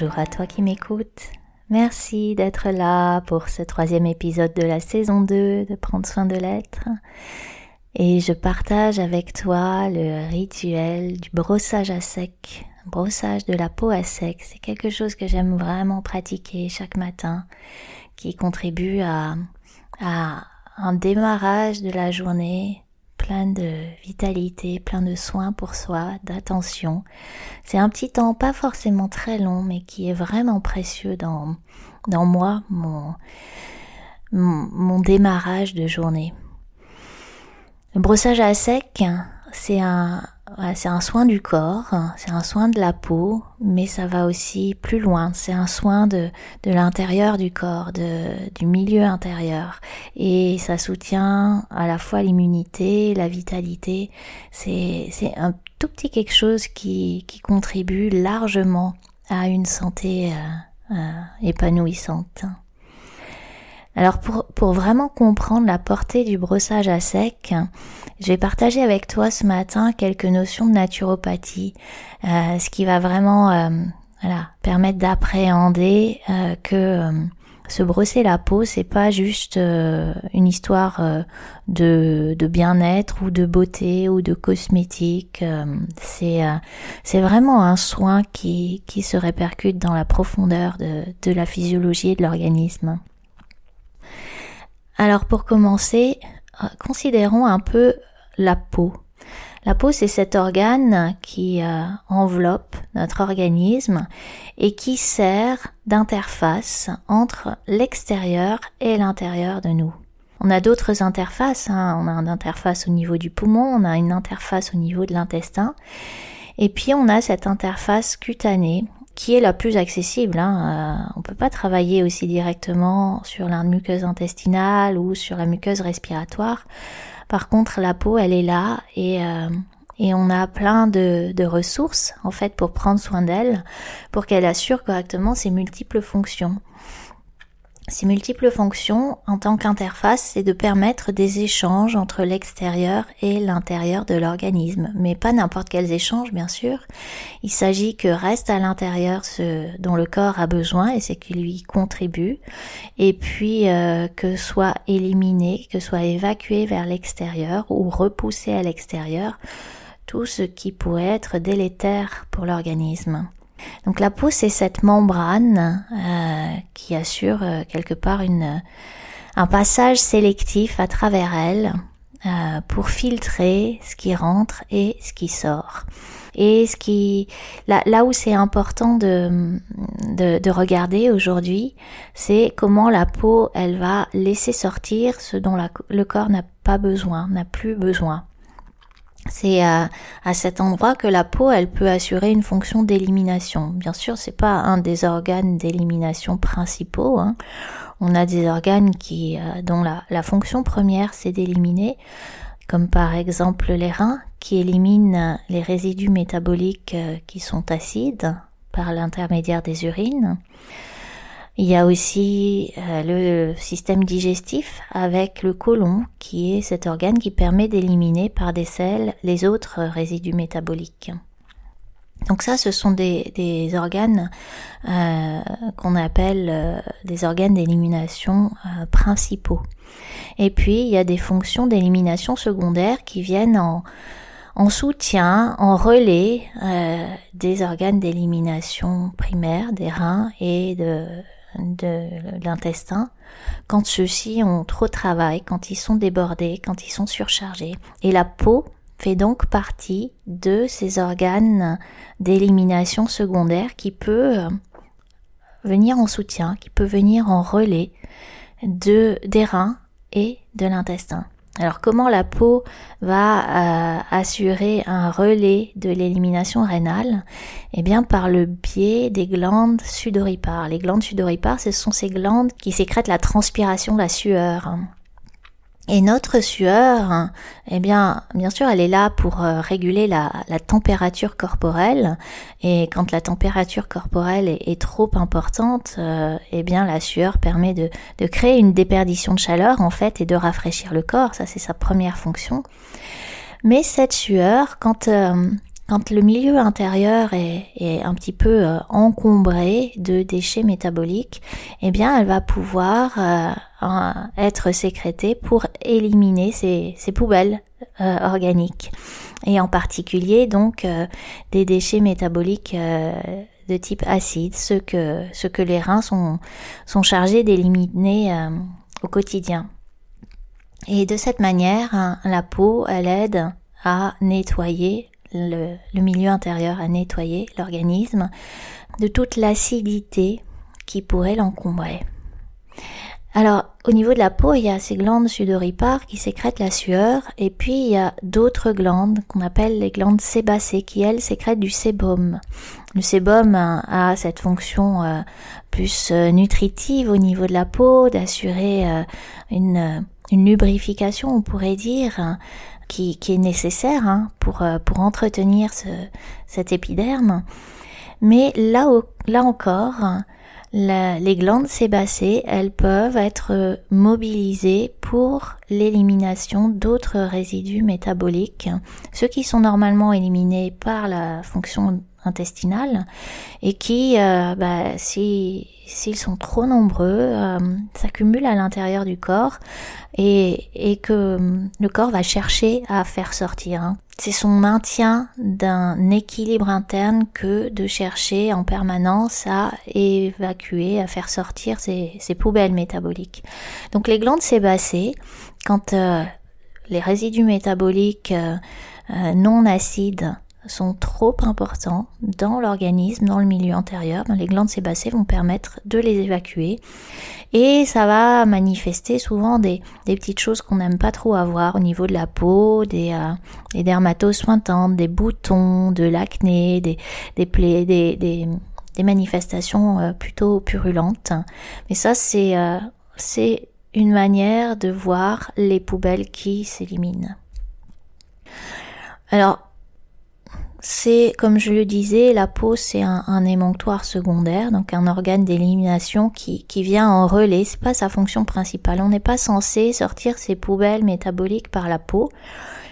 Bonjour à toi qui m'écoutes. Merci d'être là pour ce troisième épisode de la saison 2 de Prendre soin de l'être. Et je partage avec toi le rituel du brossage à sec, brossage de la peau à sec. C'est quelque chose que j'aime vraiment pratiquer chaque matin, qui contribue à, à un démarrage de la journée plein de vitalité, plein de soins pour soi, d'attention. C'est un petit temps pas forcément très long, mais qui est vraiment précieux dans, dans moi, mon, mon, démarrage de journée. Le brossage à sec, c'est un, c'est un soin du corps, c'est un soin de la peau, mais ça va aussi plus loin. C'est un soin de, de l'intérieur du corps, de, du milieu intérieur. Et ça soutient à la fois l'immunité, la vitalité. C'est, c'est un tout petit quelque chose qui, qui contribue largement à une santé euh, euh, épanouissante. Alors pour, pour vraiment comprendre la portée du brossage à sec, je vais partager avec toi ce matin quelques notions de naturopathie, euh, ce qui va vraiment euh, permettre d'appréhender euh, que se brosser la peau, c'est pas juste une histoire de, de bien-être ou de beauté ou de cosmétique. c'est c'est vraiment un soin qui, qui se répercute dans la profondeur de, de la physiologie et de l'organisme. Alors pour commencer, euh, considérons un peu la peau. La peau, c'est cet organe qui euh, enveloppe notre organisme et qui sert d'interface entre l'extérieur et l'intérieur de nous. On a d'autres interfaces, hein. on a une interface au niveau du poumon, on a une interface au niveau de l'intestin, et puis on a cette interface cutanée qui est la plus accessible. Hein. Euh, on peut pas travailler aussi directement sur la muqueuse intestinale ou sur la muqueuse respiratoire. Par contre, la peau, elle est là et euh, et on a plein de, de, ressources en fait pour prendre soin d'elle, pour qu'elle assure correctement ses multiples fonctions. Ces multiples fonctions en tant qu'interface, c'est de permettre des échanges entre l'extérieur et l'intérieur de l'organisme, mais pas n'importe quels échanges bien sûr. Il s'agit que reste à l'intérieur ce dont le corps a besoin et c'est qui lui contribue, et puis euh, que soit éliminé, que soit évacué vers l'extérieur ou repoussé à l'extérieur tout ce qui pourrait être délétère pour l'organisme. Donc la peau, c'est cette membrane euh, qui assure euh, quelque part un passage sélectif à travers elle euh, pour filtrer ce qui rentre et ce qui sort. Et ce qui, là, où c'est important de, de, de regarder aujourd'hui, c'est comment la peau, elle va laisser sortir ce dont le corps n'a pas besoin, n'a plus besoin. C'est à, cet endroit que la peau, elle peut assurer une fonction d'élimination. Bien sûr, c'est pas un des organes d'élimination principaux. Hein. On a des organes qui, euh, dont la, la, fonction première, c'est d'éliminer, comme par exemple les reins, qui éliminent les résidus métaboliques euh, qui sont acides par l'intermédiaire des urines. Il y a aussi euh, le système digestif avec le côlon qui est cet organe qui permet d'éliminer par des selles les autres résidus métaboliques. Donc ça, ce sont des, des organes euh, qu'on appelle euh, des organes d'élimination principaux. Et puis, il y a des fonctions d'élimination secondaires qui viennent en, en soutien, en relais des organes d'élimination primaires, des reins et de de l'intestin quand ceux-ci ont trop de travail, quand ils sont débordés, quand ils sont surchargés. Et la peau fait donc partie de ces organes d'élimination secondaire qui peut euh, venir en soutien, qui peut venir en relais de, des reins et de l'intestin. Alors comment la peau va euh, assurer un relais de l'élimination rénale? Eh bien par le biais des glandes sudoripares. Les glandes sudoripares, ce sont ces glandes qui sécrètent la transpiration, la sueur. Et notre sueur, eh bien, bien sûr, elle est là pour euh, réguler la, température corporelle. Et quand la température corporelle est, trop importante, euh, eh bien, la sueur permet de, de, créer une déperdition de chaleur, en fait, et de rafraîchir le corps. Ça, c'est sa première fonction. Mais cette sueur, quand euh, quand le milieu intérieur est, un petit peu euh, encombré de déchets métaboliques, eh bien, elle va pouvoir euh, être sécrétée pour éliminer ces, poubelles euh, organiques. Et en particulier, donc, des déchets métaboliques de type acide, ce que, ce que les reins sont, sont chargés d'éliminer au quotidien. Et de cette manière, hein, la peau, elle aide à nettoyer le, milieu intérieur à nettoyer l'organisme de toute l'acidité qui pourrait l'encombrer. Alors, au niveau de la peau, il y a ces glandes sudoripares qui sécrètent la sueur, et puis il y a d'autres glandes qu'on appelle les glandes sébacées qui, elles, sécrètent du sébum. Le sébum a, cette fonction euh, plus euh, nutritive au niveau de la peau, d'assurer euh, une, une lubrification, on pourrait dire, qui, est nécessaire hein, pour, euh, pour entretenir ce, cet épiderme. Mais là, là encore, les glandes sébacées, elles peuvent être mobilisées pour l'élimination d'autres résidus métaboliques, ceux qui sont normalement éliminés par la fonction intestinale et qui, euh, bah, si s'ils sont trop nombreux, euh, s'accumulent à l'intérieur du corps et, et, que hum, le corps va chercher à faire sortir. Hein. C'est son maintien d'un équilibre interne que de chercher en permanence à évacuer, à faire sortir ces, poubelles métaboliques. Donc les glandes sébacées, quand euh, les résidus métaboliques euh, non acides sont trop importants dans l'organisme, dans le milieu antérieur, les glandes sébacées vont permettre de les évacuer. Et ça va manifester souvent des, petites choses qu'on n'aime pas trop avoir au niveau de la peau, des, euh, dermatoses sointantes, des boutons, de l'acné, des, plaies, des, des, manifestations euh, plutôt purulentes. Mais ça, c'est euh, c'est une manière de voir les poubelles qui s'éliminent. Alors, c'est, comme je le disais, la peau c'est un, un, émonctoire secondaire, donc un organe d'élimination qui, qui vient en relais. C'est pas sa fonction principale. On n'est pas censé sortir ces poubelles métaboliques par la peau.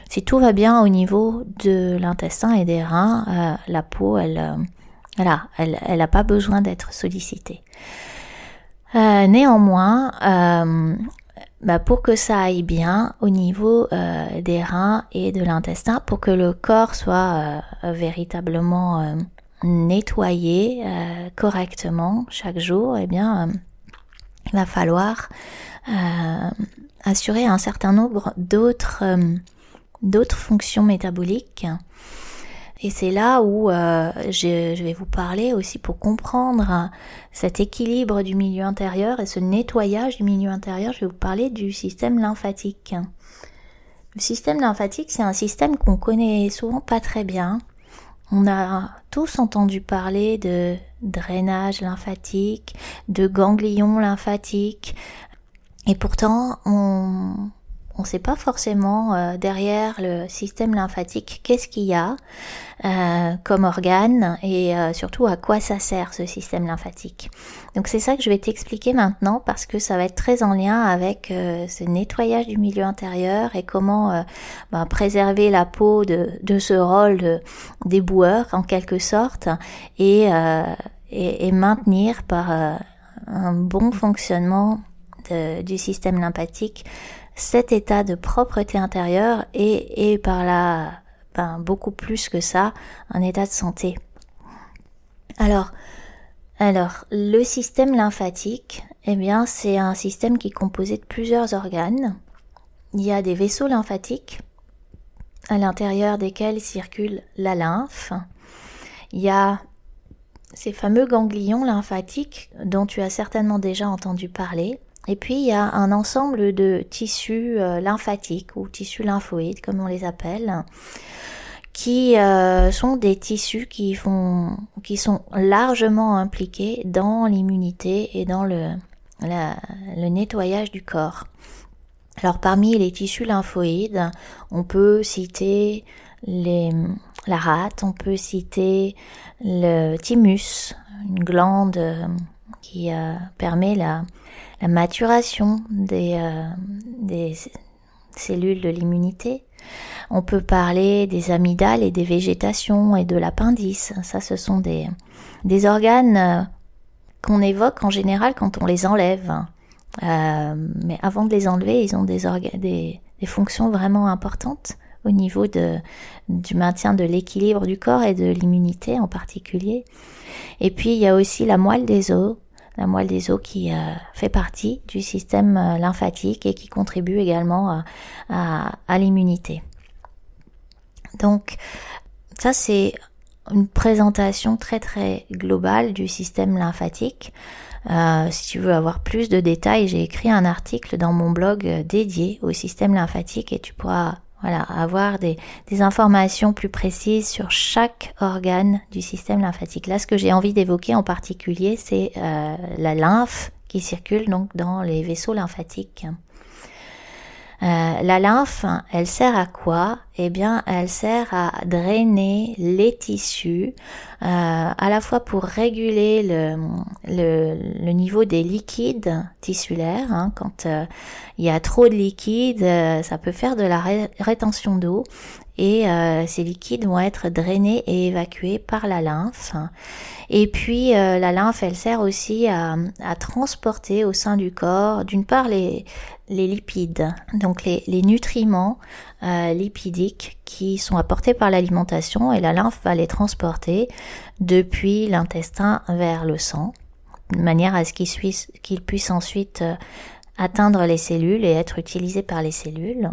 Si tout va bien au niveau de l'intestin et des reins, euh, la peau, elle, euh, voilà, elle, elle n'a pas besoin d'être sollicitée. Euh, néanmoins, bah pour que ça aille bien au niveau euh, des reins et de l'intestin, pour que le corps soit euh, véritablement euh, nettoyé correctement chaque jour, eh bien, il va falloir assurer un certain nombre d'autres d'autres fonctions métaboliques et c'est là où euh, je, vais vous parler aussi pour comprendre cet équilibre du milieu intérieur et ce nettoyage du milieu intérieur. Je vais vous parler du système lymphatique. Le système lymphatique, c'est un système qu'on connaît souvent pas très bien. On a tous entendu parler de drainage lymphatique, de ganglions lymphatiques, et pourtant on, on ne sait pas forcément euh, derrière le système lymphatique qu'est-ce qu'il y a euh, comme organe et euh, surtout à quoi ça sert ce système lymphatique. Donc c'est ça que je vais t'expliquer maintenant parce que ça va être très en lien avec ce nettoyage du milieu intérieur et comment bah, préserver la peau de, de ce rôle de déboueur en quelque sorte et, et, et maintenir par un bon fonctionnement de, du système lymphatique cet état de propreté intérieure et, par là, ben, beaucoup plus que ça, un état de santé. Alors, alors, le système lymphatique, eh bien, c'est un système qui est composé de plusieurs organes. Il y a des vaisseaux lymphatiques à l'intérieur desquels circule la lymphe. Il y a ces fameux ganglions lymphatiques dont tu as certainement déjà entendu parler Et puis il y a un ensemble de tissus euh, lymphatiques ou tissus lymphoïdes comme on les appelle, qui euh, sont des tissus qui font, qui sont largement impliqués dans l'immunité et dans le, le nettoyage du corps. Alors parmi les tissus lymphoïdes, on peut citer les, la rate, on peut citer le thymus, une glande euh, qui euh, permet la, maturation des, euh, cellules de l'immunité. On peut parler des amygdales et des végétations et de l'appendice. Ça, ce sont des, organes qu'on évoque en général quand on les enlève. Euh, mais avant de les enlever, ils ont des, fonctions vraiment importantes au niveau du maintien de l'équilibre du corps et de l'immunité en particulier. Et puis il y a aussi la moelle des os, la moelle des os qui euh, fait partie du système euh, lymphatique et qui contribue également à, l'immunité. Donc ça c'est une présentation très très globale du système lymphatique. Euh, si tu veux avoir plus de détails, j'ai écrit un article dans mon blog dédié au système lymphatique et tu pourras voilà, avoir des, informations plus précises sur chaque organe du système lymphatique. Là, ce que j'ai envie d'évoquer en particulier, c'est euh, la lymphe qui circule donc dans les vaisseaux lymphatiques. Euh, la lymphe, elle sert à quoi? Eh bien, elle sert à drainer les tissus, euh, à la fois pour réguler le, niveau des liquides tissulaires. Hein. quand euh, il y a trop de liquide, ça peut faire de la rétention d'eau et ces liquides vont être drainés et évacués par la lymphe. Et puis la lymphe, elle sert aussi à, transporter au sein du corps, d'une part les, lipides, donc les, nutriments euh, lipidiques qui sont apportés par l'alimentation et la lymphe va les transporter depuis l'intestin vers le sang, de manière à ce qu'il puisse ensuite euh, atteindre les cellules et être utilisé par les cellules.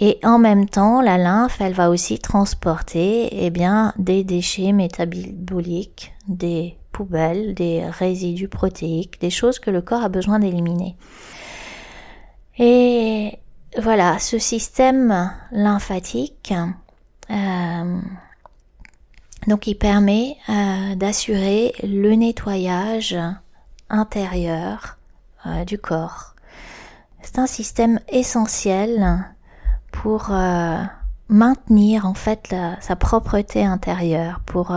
Et en même temps, la lymphe, elle va aussi transporter eh bien, des déchets métaboliques, des poubelles, des résidus protéiques, des choses que le corps a besoin d'éliminer. Et voilà, ce système lymphatique, euh, donc il permet euh, d'assurer le nettoyage intérieur euh, du corps. C'est un système essentiel pour maintenir en fait sa propreté intérieure, pour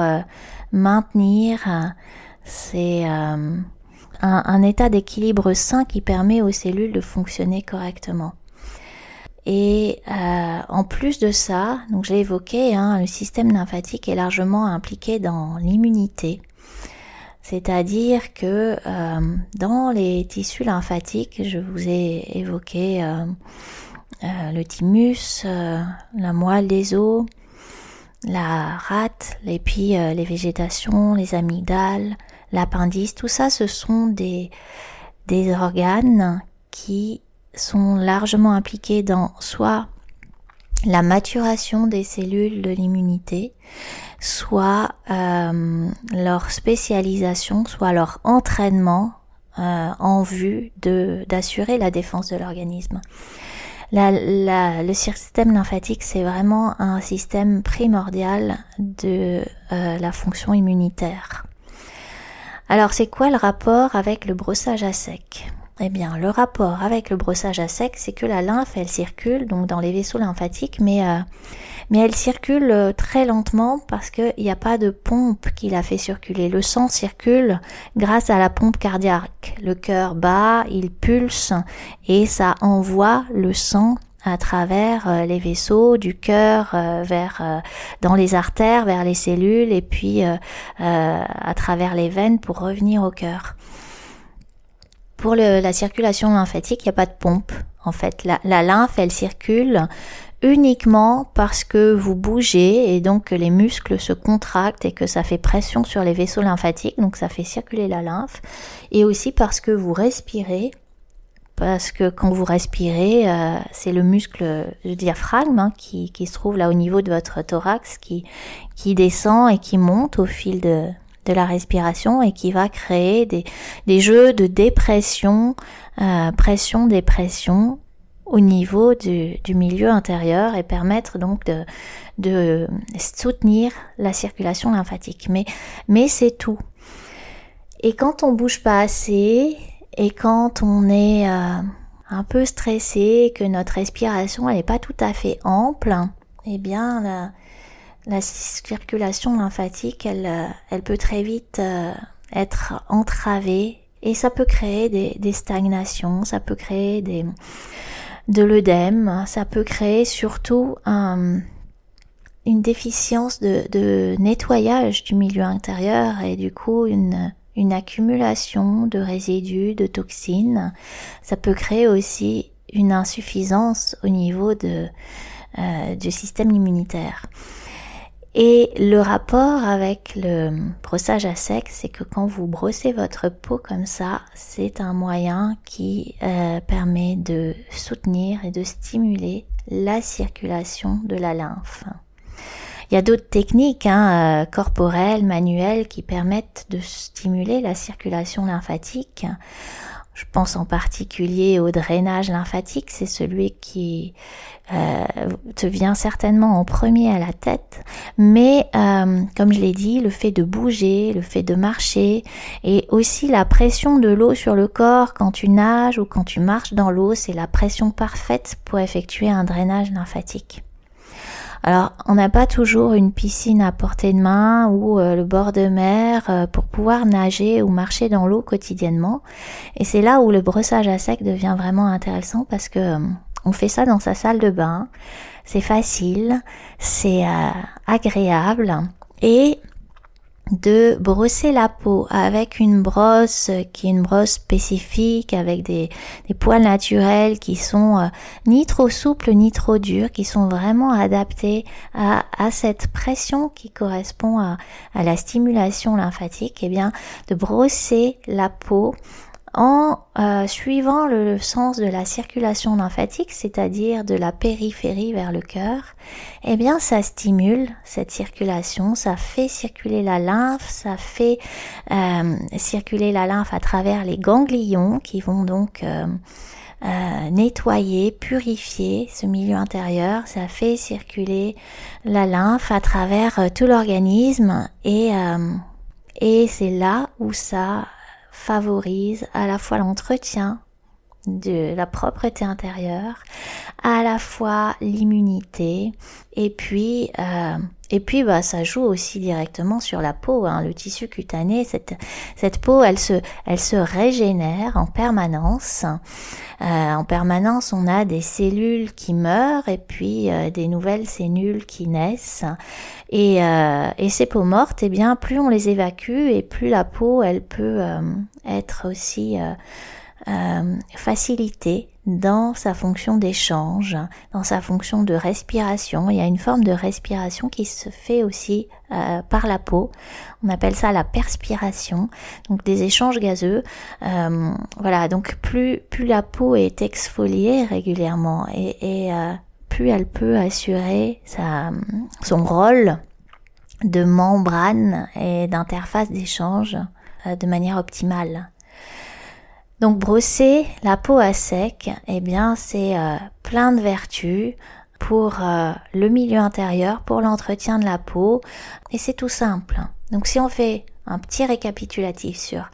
maintenir ses un, état d'équilibre sain qui permet aux cellules de fonctionner correctement. Et euh, en plus de ça, donc j'ai évoqué, hein, le système lymphatique est largement impliqué dans l'immunité. C'est-à-dire que euh, dans les tissus lymphatiques, je vous ai évoqué euh, le thymus, la moelle des os, la rate, et puis les végétations, les amygdales, l'appendice, tout ça, ce sont des, des organes qui sont largement impliqués dans soit la maturation des cellules de l'immunité, soit euh, leur spécialisation, soit leur entraînement euh, en vue de d'assurer la défense de l'organisme. Le système lymphatique, c'est vraiment un système primordial de euh, la fonction immunitaire. Alors c'est quoi le rapport avec le brossage à sec? Eh bien, le rapport avec le brossage à sec, c'est que la lymphe, elle circule donc dans les vaisseaux lymphatiques, mais euh, mais elle circule euh, très lentement parce qu'il n'y a pas de pompe qui la fait circuler. Le sang circule grâce à la pompe cardiaque. Le cœur bat, il pulse et ça envoie le sang à travers euh, les vaisseaux du cœur vers dans les artères vers les cellules et puis à travers les veines pour revenir au cœur. Pour la circulation lymphatique, il n'y a pas de pompe. En fait, la, lymphe, elle circule uniquement parce que vous bougez et donc que les muscles se contractent et que ça fait pression sur les vaisseaux lymphatiques, donc ça fait circuler la lymphe, et aussi parce que vous respirez parce que quand vous respirez, euh, c'est le muscle le diaphragme hein, qui, se trouve là au niveau de votre thorax qui descend et qui monte au fil de, de la respiration et qui va créer des, jeux de dépression, euh, pression, dépression au niveau du, milieu intérieur et permettre donc de, soutenir la circulation lymphatique. Mais, mais c'est tout. Et quand on bouge pas assez et quand on est euh, un peu stressé, que notre respiration n'est pas tout à fait ample, eh bien la circulation lymphatique elle, euh, elle peut très vite euh, être entravée et ça peut créer des, stagnations, ça peut créer des, de l'œdème, ça peut créer surtout un, une déficience de, nettoyage du milieu intérieur et du coup une, une accumulation de résidus, de toxines. Ça peut créer aussi une insuffisance au niveau de, euh, du système immunitaire. Et le rapport avec le brossage à sec, c'est que quand vous brossez votre peau comme ça, c'est un moyen qui euh, permet de soutenir et de stimuler la circulation de la lymphe. Il y a d'autres techniques hein, euh, corporelles, manuelles qui permettent de stimuler la circulation lymphatique. Je pense en particulier au drainage lymphatique, c'est celui qui euh, te vient certainement en premier à la tête, mais euh, comme je l'ai dit, le fait de bouger, le fait de marcher, et aussi la pression de l'eau sur le corps quand tu nages ou quand tu marches dans l'eau, c'est la pression parfaite pour effectuer un drainage lymphatique. Alors, on n'a pas toujours une piscine à portée de main ou euh, le bord de mer euh, pour pouvoir nager ou marcher dans l'eau quotidiennement. Et c'est là où le brossage à sec devient vraiment intéressant parce que euh, on fait ça dans sa salle de bain. C'est facile, c'est agréable et de brosser la peau avec une brosse qui est une brosse spécifique avec des, poils naturels qui sont euh, ni trop souples ni trop durs qui sont vraiment adaptés à, cette pression qui correspond à, à la stimulation lymphatique. Et eh bien de brosser la peau en euh, suivant le sens de la circulation lymphatique, c'est-à-dire de la périphérie vers le cœur, eh bien ça stimule cette circulation, ça fait circuler la lymphe, ça fait euh, circuler la lymphe à travers les ganglions qui vont donc euh, nettoyer, purifier ce milieu intérieur, ça fait circuler la lymphe à travers tout l'organisme et, et c'est là où ça favorise à la fois l'entretien de la propreté intérieure, à la fois l'immunité, et puis euh, et puis bah ça joue aussi directement sur la peau, hein, le tissu cutané. Cette cette peau, elle se elle se régénère en permanence. Euh, en permanence, on a des cellules qui meurent et puis euh, des nouvelles cellules qui naissent. Et, euh, et ces peaux mortes, eh bien, plus on les évacue et plus la peau, elle peut être aussi facilitée dans sa fonction d'échange, dans sa fonction de respiration. Il y a une forme de respiration qui se fait aussi euh, par la peau. On appelle ça la perspiration, donc des échanges gazeux. Euh, voilà, donc plus plus la peau est exfoliée régulièrement et, et euh, plus elle peut assurer sa, son rôle de membrane et d'interface d'échange de manière optimale. Donc brosser la peau à sec, eh bien c'est euh, plein de vertus pour euh, le milieu intérieur, pour l'entretien de la peau et c'est tout simple. Donc si on fait un petit récapitulatif sur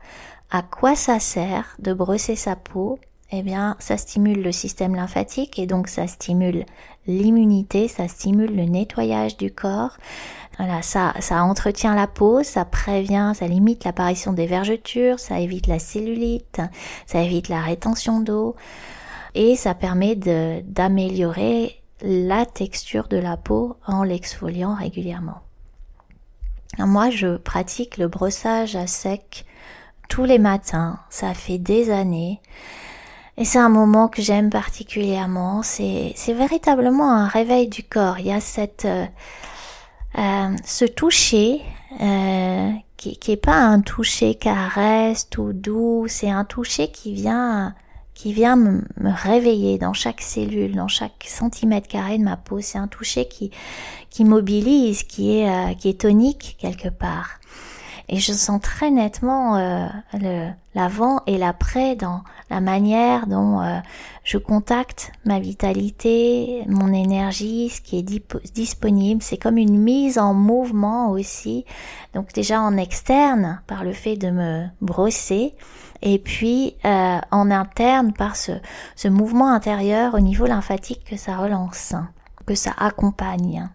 à quoi ça sert de brosser sa peau, eh bien ça stimule le système lymphatique et donc ça stimule l'immunité, ça stimule le nettoyage du corps, voilà, ça, ça entretient la peau, ça prévient, ça limite l'apparition des vergetures, ça évite la cellulite, ça évite la rétention d'eau et ça permet d'améliorer la texture de la peau en l'exfoliant régulièrement. moi, je pratique le brossage à sec tous les matins. Ça fait des années. Et c'est un moment que j'aime particulièrement. C'est, véritablement un réveil du corps. Il y a cette, euh, euh, ce toucher euh, qui, qui est pas un toucher caresse tout doux, c'est un toucher qui vient qui vient me, réveiller dans chaque cellule, dans chaque centimètre carré de ma peau. C'est un toucher qui qui mobilise, qui est qui est tonique quelque part. Et je sens très nettement euh, le l'avant et l'après dans la manière dont euh, je contacte ma vitalité, mon énergie, ce qui est disponible. C'est comme une mise en mouvement aussi. Donc déjà en externe par le fait de me brosser et puis euh, en interne par ce, ce mouvement intérieur au niveau lymphatique que ça relance, que ça accompagne.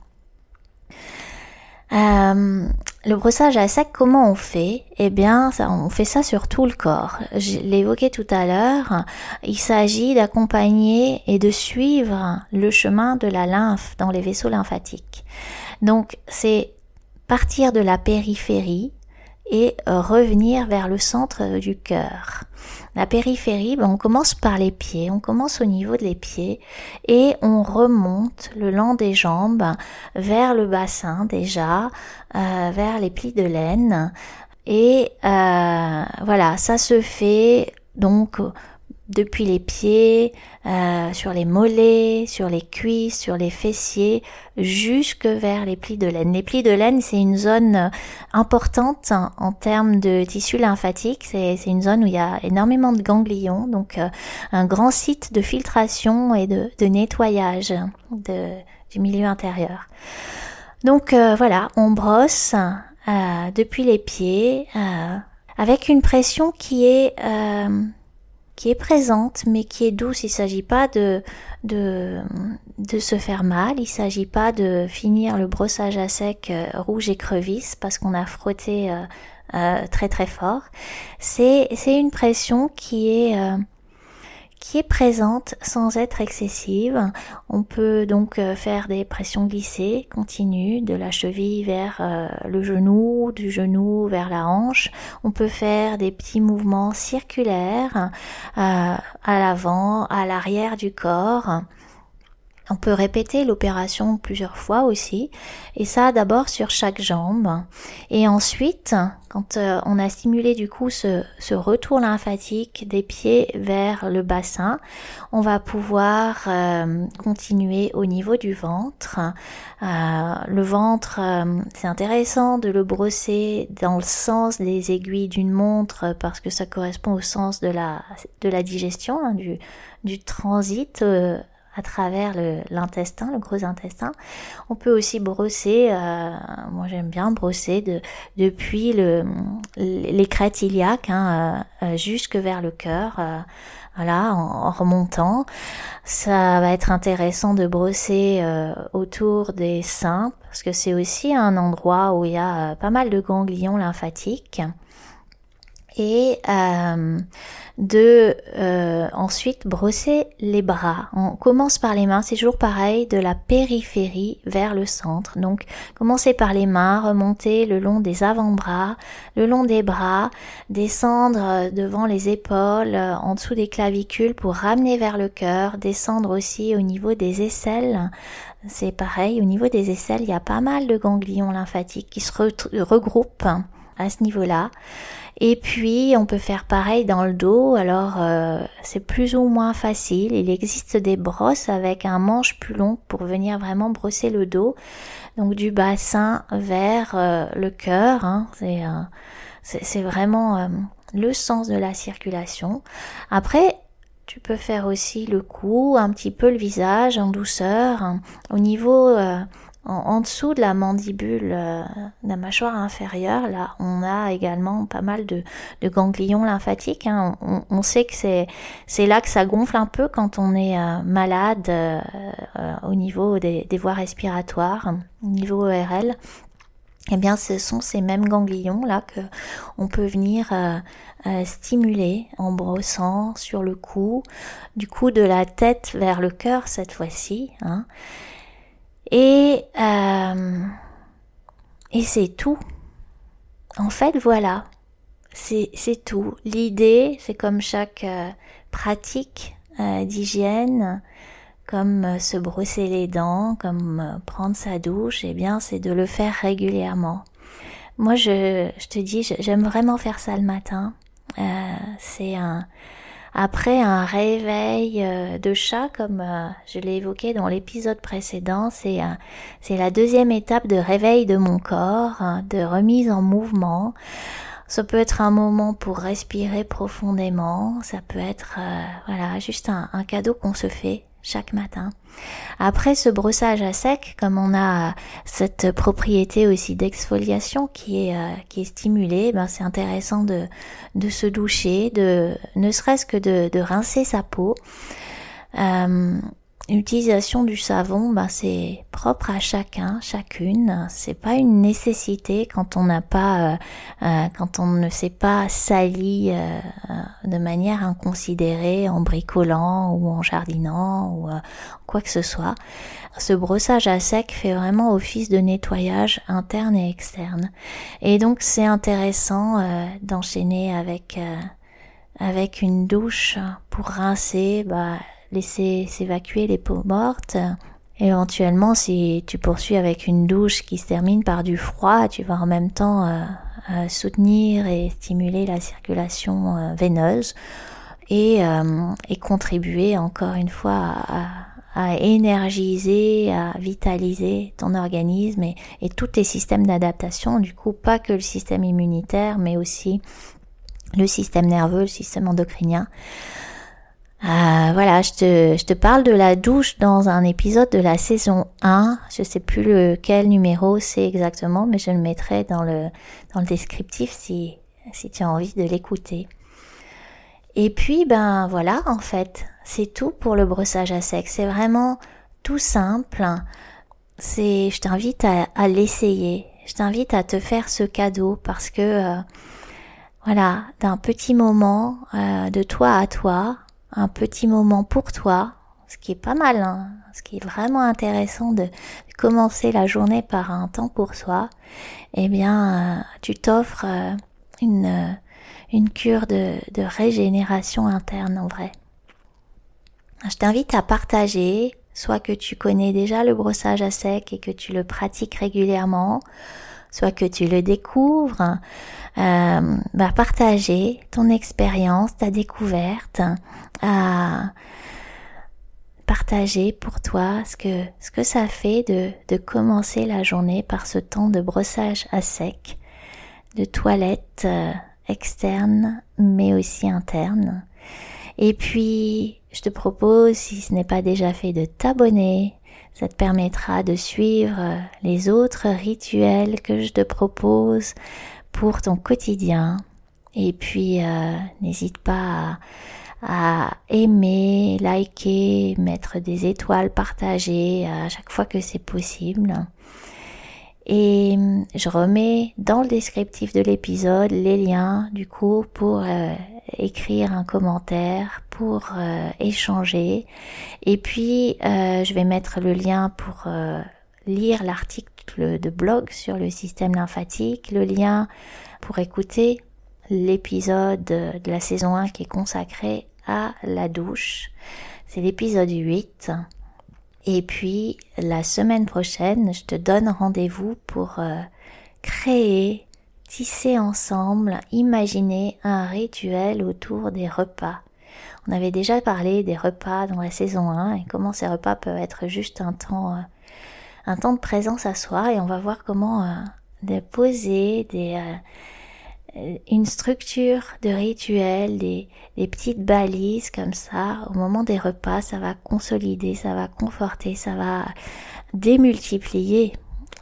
Euh, le brossage à sec, comment on fait? Eh bien, ça, on fait ça sur tout le corps. Je évoqué tout à l'heure. Il s'agit d'accompagner et de suivre le chemin de la lymphe dans les vaisseaux lymphatiques. Donc, c'est partir de la périphérie et euh, revenir vers le centre du cœur. La périphérie, ben, on commence par les pieds, on commence au niveau des pieds et on remonte le long des jambes vers le bassin déjà, euh, vers les plis de laine. Et euh, voilà, ça se fait donc depuis les pieds, euh, sur les mollets, sur les cuisses, sur les fessiers, jusque vers les plis de laine. Les plis de laine, c'est une zone euh, importante en termes de tissu lymphatique. C'est une zone où il y a énormément de ganglions, donc euh, un grand site de filtration et de, nettoyage de, du milieu intérieur. Donc voilà, on brosse depuis les pieds avec une pression qui est qui est présente mais qui est douce. Il s'agit pas de, de, de se faire mal, il s'agit pas de finir le brossage à sec euh, rouge et crevice parce qu'on a frotté euh, euh, très très fort. C'est, c'est une pression qui est qui est présente sans être excessive. On peut donc euh, faire des pressions glissées continues de la cheville vers euh, le genou, du genou vers la hanche. On peut faire des petits mouvements circulaires euh, à l'avant, à l'arrière du corps. On peut répéter l'opération plusieurs fois aussi, et ça d'abord sur chaque jambe. Et ensuite, quand euh, on a stimulé du coup ce, retour lymphatique des pieds vers le bassin, on va pouvoir euh, continuer au niveau du ventre. Euh, le ventre, c'est intéressant de le brosser dans le sens des aiguilles d'une montre parce que ça correspond au sens de la, digestion, hein, du transit à travers l'intestin, le, gros intestin. On peut aussi brosser, euh, moi j'aime bien brosser de, depuis le, les crêtes iliaques hein, euh, euh, jusque vers le cœur. voilà, en, remontant, ça va être intéressant de brosser autour des seins parce que c'est aussi un endroit où il y a pas mal de ganglions lymphatiques et de euh, ensuite brosser les bras. On commence par les mains, c'est toujours pareil, de la périphérie vers le centre. Donc commencer par les mains, remonter le long des avant-bras, le long des bras, descendre devant les épaules, en dessous des clavicules pour ramener vers le cœur, descendre aussi au niveau des aisselles. C'est pareil, au niveau des aisselles, il y a pas mal de ganglions lymphatiques qui se regroupent à ce niveau-là. Et puis on peut faire pareil dans le dos. Alors euh, c'est plus ou moins facile. Il existe des brosses avec un manche plus long pour venir vraiment brosser le dos. Donc du bassin vers euh, le cœur. Hein. Euh, c'est vraiment le sens de la circulation. Après tu peux faire aussi le cou, un petit peu le visage en douceur. Hein. Au niveau en, dessous de la mandibule, euh, de la mâchoire inférieure, là, on a également pas mal de, ganglions lymphatiques. Hein. On, sait que c'est là que ça gonfle un peu quand on est euh, malade euh, au niveau des, voies respiratoires, au niveau ORL. Eh bien, ce sont ces mêmes ganglions là que on peut venir stimuler en brossant sur le cou, du coup de la tête vers le cœur cette fois-ci. Hein. Et, euh, et c'est tout. En fait, voilà. C'est, tout. L'idée, c'est comme chaque euh, pratique euh, d'hygiène, comme se brosser les dents, comme prendre sa douche, eh bien, c'est de le faire régulièrement. Moi, je, je te dis, j'aime vraiment faire ça le matin. c'est un, après un réveil euh, de chat, comme euh, je l'ai évoqué dans l'épisode précédent, c'est la deuxième étape de réveil de mon corps, hein, de remise en mouvement. Ça peut être un moment pour respirer profondément, ça peut être euh, voilà juste un cadeau qu'on se fait chaque matin. Après ce brossage à sec, comme on a cette propriété aussi d'exfoliation qui est euh, qui est stimulée, ben c'est intéressant de de se doucher, de ne serait-ce que de, de rincer sa peau. Euh, L'utilisation du savon, ben c'est propre à chacun, chacune. C'est pas une nécessité quand on n'a pas, euh, euh, quand on ne s'est pas sali euh, de manière inconsidérée en bricolant ou en jardinant ou quoi que ce soit. Ce brossage à sec fait vraiment office de nettoyage interne et externe. Et donc c'est intéressant d'enchaîner avec avec une douche pour rincer. Bah, laisser s'évacuer les peaux mortes. Éventuellement, si tu poursuis avec une douche qui se termine par du froid, tu vas en même temps euh, euh, soutenir et stimuler la circulation euh, veineuse et, et, contribuer encore une fois à, à, énergiser, à vitaliser ton organisme et, et tous tes systèmes d'adaptation. Du coup, pas que le système immunitaire, mais aussi le système nerveux, le système endocrinien. Euh, voilà, je te, je te parle de la douche dans un épisode de la saison 1. Je sais plus lequel numéro c'est exactement, mais je le mettrai dans le, dans le descriptif si, si tu as envie de l'écouter. Et puis, ben voilà, en fait, c'est tout pour le brossage à sec. C'est vraiment tout simple. C'est, je t'invite à, à l'essayer. Je t'invite à te faire ce cadeau parce que, euh, voilà, d'un petit moment euh, de toi à toi, petit moment pour toi, ce qui est pas mal, hein, ce qui est vraiment intéressant de commencer la journée par un temps pour soi, eh bien, euh, tu t'offres euh, une, euh, une cure de régénération interne en vrai. Je t'invite à partager, soit que tu connais déjà le brossage à sec et que tu le pratiques régulièrement, soit que tu le découvres, euh, bah, partager ton expérience, ta découverte, à partager pour toi ce que, ce que ça fait de, de commencer la journée par ce temps de brossage à sec, de toilette euh, externe mais aussi interne. Et puis, je te propose, si ce n'est pas déjà fait, de t'abonner. Ça te permettra de suivre les autres rituels que je te propose pour ton quotidien. Et puis, euh, n'hésite pas à, aimer, liker, mettre des étoiles, partager à chaque fois que c'est possible. Et je remets dans le descriptif de l'épisode les liens du coup pour euh, écrire un commentaire, pour euh, échanger. Et puis je vais mettre le lien pour lire l'article de blog sur le système lymphatique, le lien pour écouter l'épisode de la saison 1 qui est consacré à la douche. C'est l'épisode 8. Et puis la semaine prochaine, je te donne rendez-vous pour euh, créer, tisser ensemble, imaginer un rituel autour des repas. On avait déjà parlé des repas dans la saison 1 et comment ces repas peuvent être juste un temps euh, un temps de présence à soi et on va voir comment euh, déposer des, euh, une structure de rituel, des, des petites balises comme ça. Au moment des repas, ça va consolider, ça va conforter, ça va démultiplier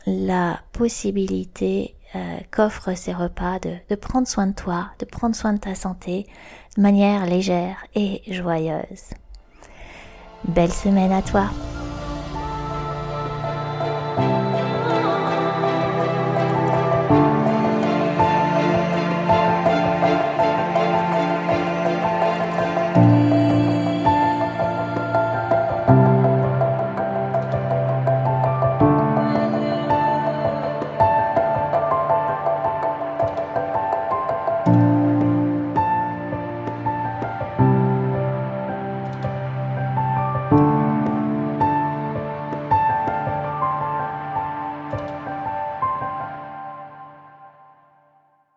la possibilité euh, qu'offrent ces repas de, de prendre soin de toi, de prendre soin de ta santé de manière légère et joyeuse. Belle semaine à toi